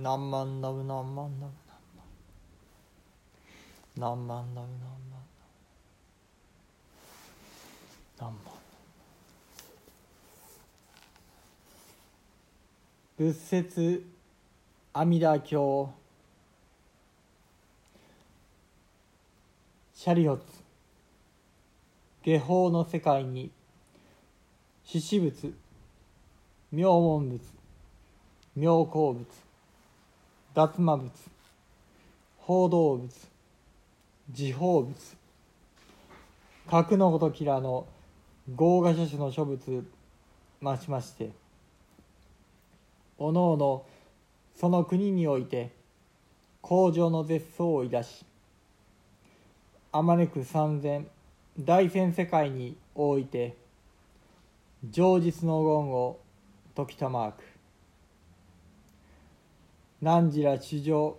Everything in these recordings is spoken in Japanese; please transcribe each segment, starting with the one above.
何万ダブ何万ダブ何万ダブ何万何万仏説阿弥陀経。シャリオツ。下法の世界に。獅子仏妙門仏。妙高仏脱魔仏報道仏時報仏格のごときらの豪華諸種の諸仏増しましておのおのその国において工場の絶相をいだしあまねく三千大千世界において上実の言を解きたまわく。汝ら主上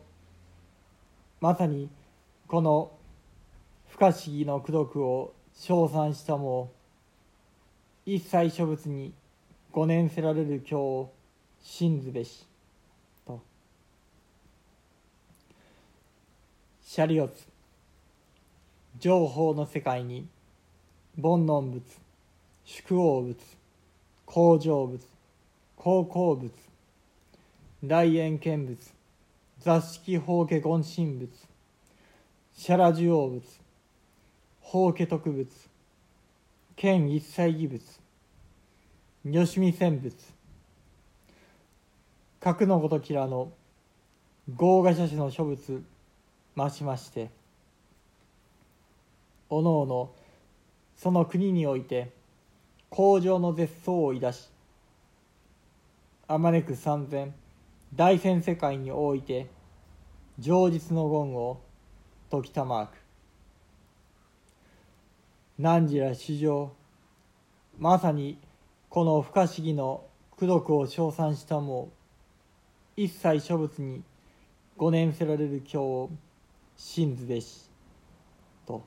まさにこの不可思議の功徳を称賛したも一切諸仏にご念せられる経を信ずべしと。シャリオツ情報の世界に煩悩仏宿王仏工場仏高校仏大円見仏座敷法華厳神仏シャラジオ仏法華特仏剣一切義仏吉見千仏核のごときらの豪華諸種の諸仏増しましておのおのその国において工場の絶相をいだしあまねく三千大戦世界において上実の言を時たまわく。汝ら史上まさにこの不可思議の功徳を称賛したも一切諸仏にご念せられる経を信ずべしと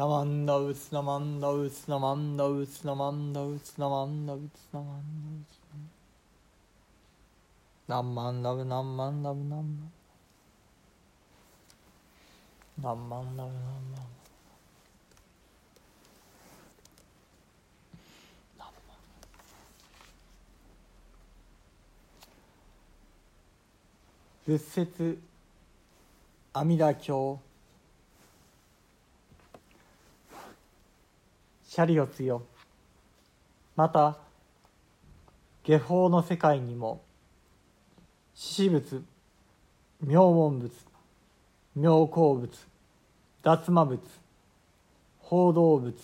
ナマンダウツナマンダウツナマンダウツナマンダウツナマンダウツナマンダウツ何万ダブ何万ダブ何万何万ダブ何万仏説阿弥陀経。シャリオツよまた下法の世界にも獅子仏妙門仏妙高仏脱魔仏報道仏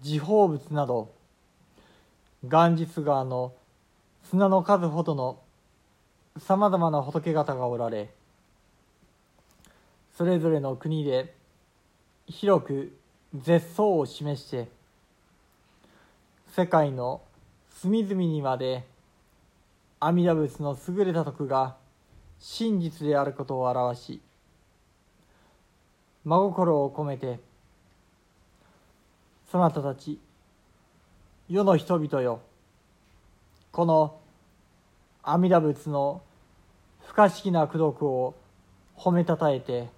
時報仏など元日川の砂の数ほどのさまざまな仏方がおられそれぞれの国で広く絶相を示して世界の隅々にまで阿弥陀仏の優れた徳が真実であることを表し真心を込めてそなたたち世の人々よこの阿弥陀仏の不可思議な功徳を褒めたたえて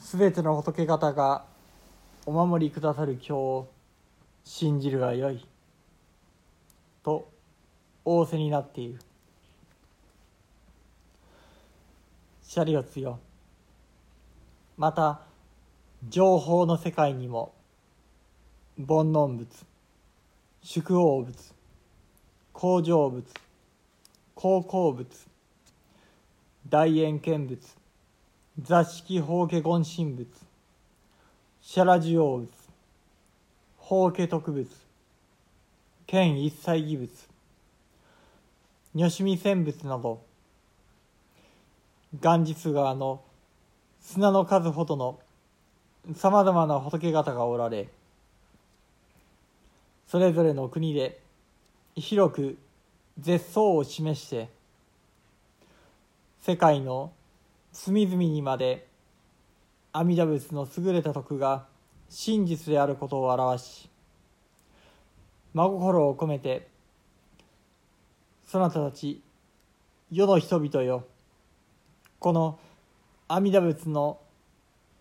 すべての仏方がお守りくださる経を信じるがよい。と仰せになっている。シャリオツよ。また情報の世界にも煩悩仏宿王仏工場仏高校仏大円見仏座敷法華厳神仏シャラジオ仏法華特仏剣一切義物如趣味戦物などガンジス川の砂の数ほどのさまざまな仏方がおられそれぞれの国で広く絶相を示して世界の隅々にまで阿弥陀仏の優れた徳が真実であることを表し真心を込めてそなたたち世の人々よこの阿弥陀仏の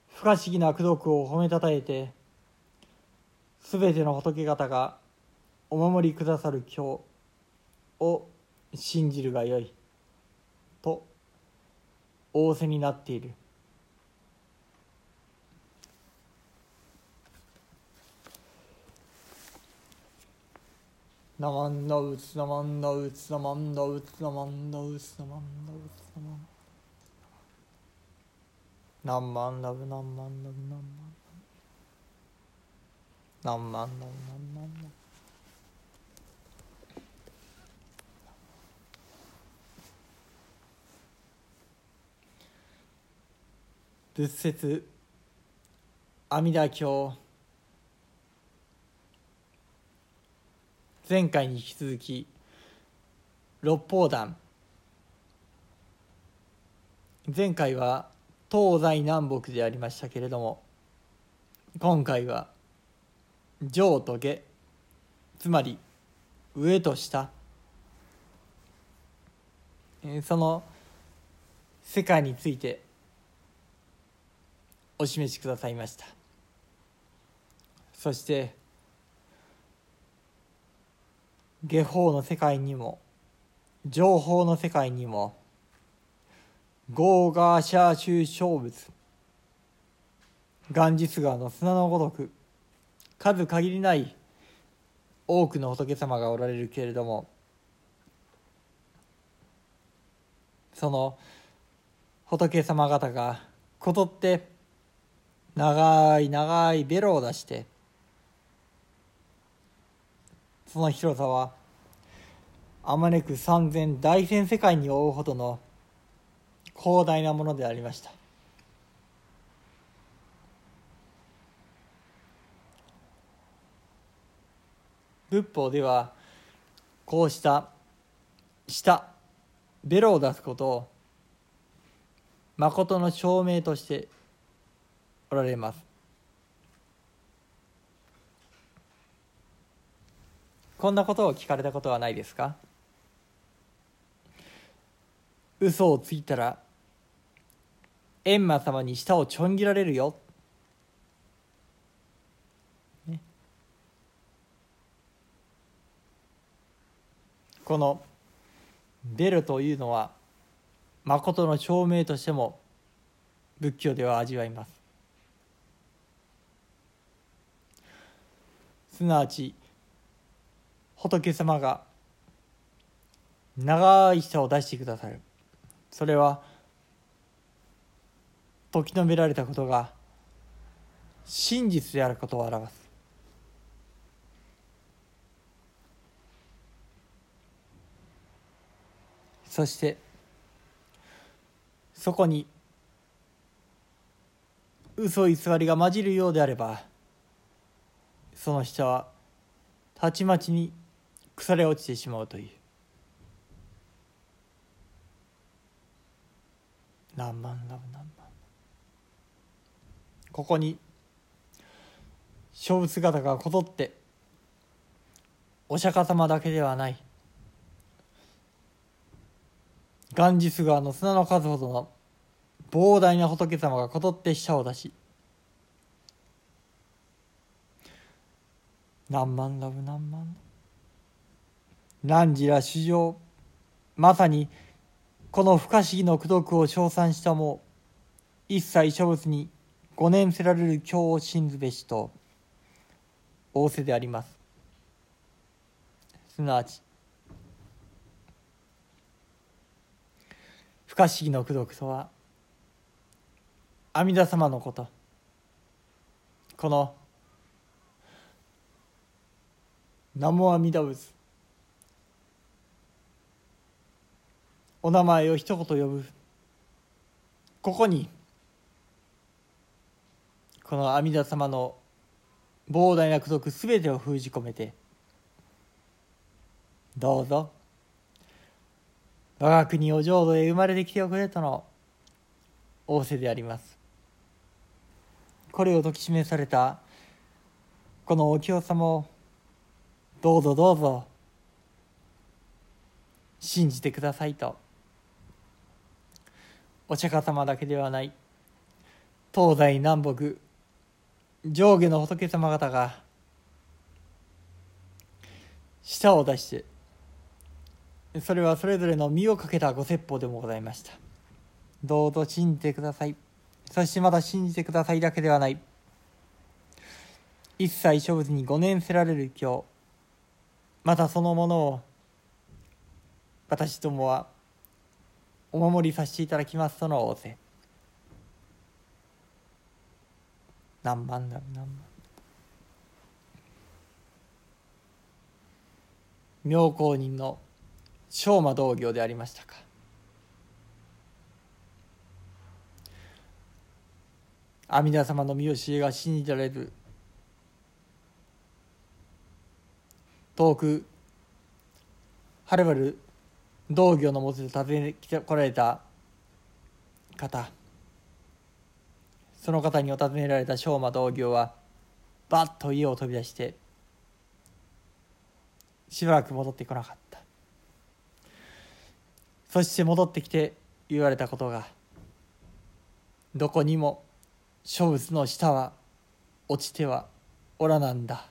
不可思議な功徳を褒めたたえてすべての仏方がお守りくださる今日を信じるがよいと仰せになっている。ナマンダウツナマンダウツナマンダウツナマンダウツナマンダウツナマン何万ダブ何万ダブ何万何万ダブ何万ダブ仏説阿弥陀経前回に引き続き六方壇前回は東西南北でありましたけれども今回は上と下つまり上と下。その世界についてお示しくださいました。そして下法の世界にも情報の世界にもゴーガーシャーシュ小物ガンジス川の砂のごとく数限りない多くの仏様がおられるけれどもその仏様方がことって長い長いベロを出してその広さはあまねく三千大千世界に覆うほどの広大なものでありました。仏法ではこうした舌ベロを出すことを誠の証明としておられます。こんなことを聞かれたことはないですか？嘘をついたら閻魔様に舌をちょん切られるよ、ね、このベルというのは誠の証明としても仏教では味わいます。すなわち仏様が長い舌を出してくださる。それは時のめられたことが真実であることを表す。そしてそこに嘘偽りが混じるようであればその人はたちまちに腐れ落ちてしまうという。何万ラブ何万ここに勝負姿がこぞってお釈迦様だけではない。ガンジス川の砂の数ほどの膨大な仏様がこぞって舌を出し何万ラブ何万ラブ汝ら史上まさにこの不可思議の功徳を称賛したも一切諸物に五年せられる経を信ずべしと仰せであります。すなわち不可思議の功徳とは阿弥陀様のこと。この南無阿弥陀仏。お名前を一言呼ぶ。ここにこの阿弥陀様の膨大な功徳すべてを封じ込めてどうぞ我が国お浄土へ生まれてきておくれとの仰せであります。これを説き示されたこのお経様をどうぞどうぞ信じてくださいと。お釈迦様だけではない。東西南北上下の仏様方が舌を出してそれはそれぞれの身をかけたご説法でもございました。どうぞ信じてください。そしてまだ信じてくださいだけではない。一切諸仏に5年せられる今日またそのものを私どもはお守りさせていただきます。との仰せ。何万だろう何万妙高人の昌磨道行でありましたか。阿弥陀様の見教えが信じられる。遠くはるばる道行のもとで訪ねてこられた方。その方にお尋ねられた昌磨道行はバッと家を飛び出してしばらく戻ってこなかった。そして戻ってきて言われたことがどこにも諸仏の下は落ちてはおらなんだ。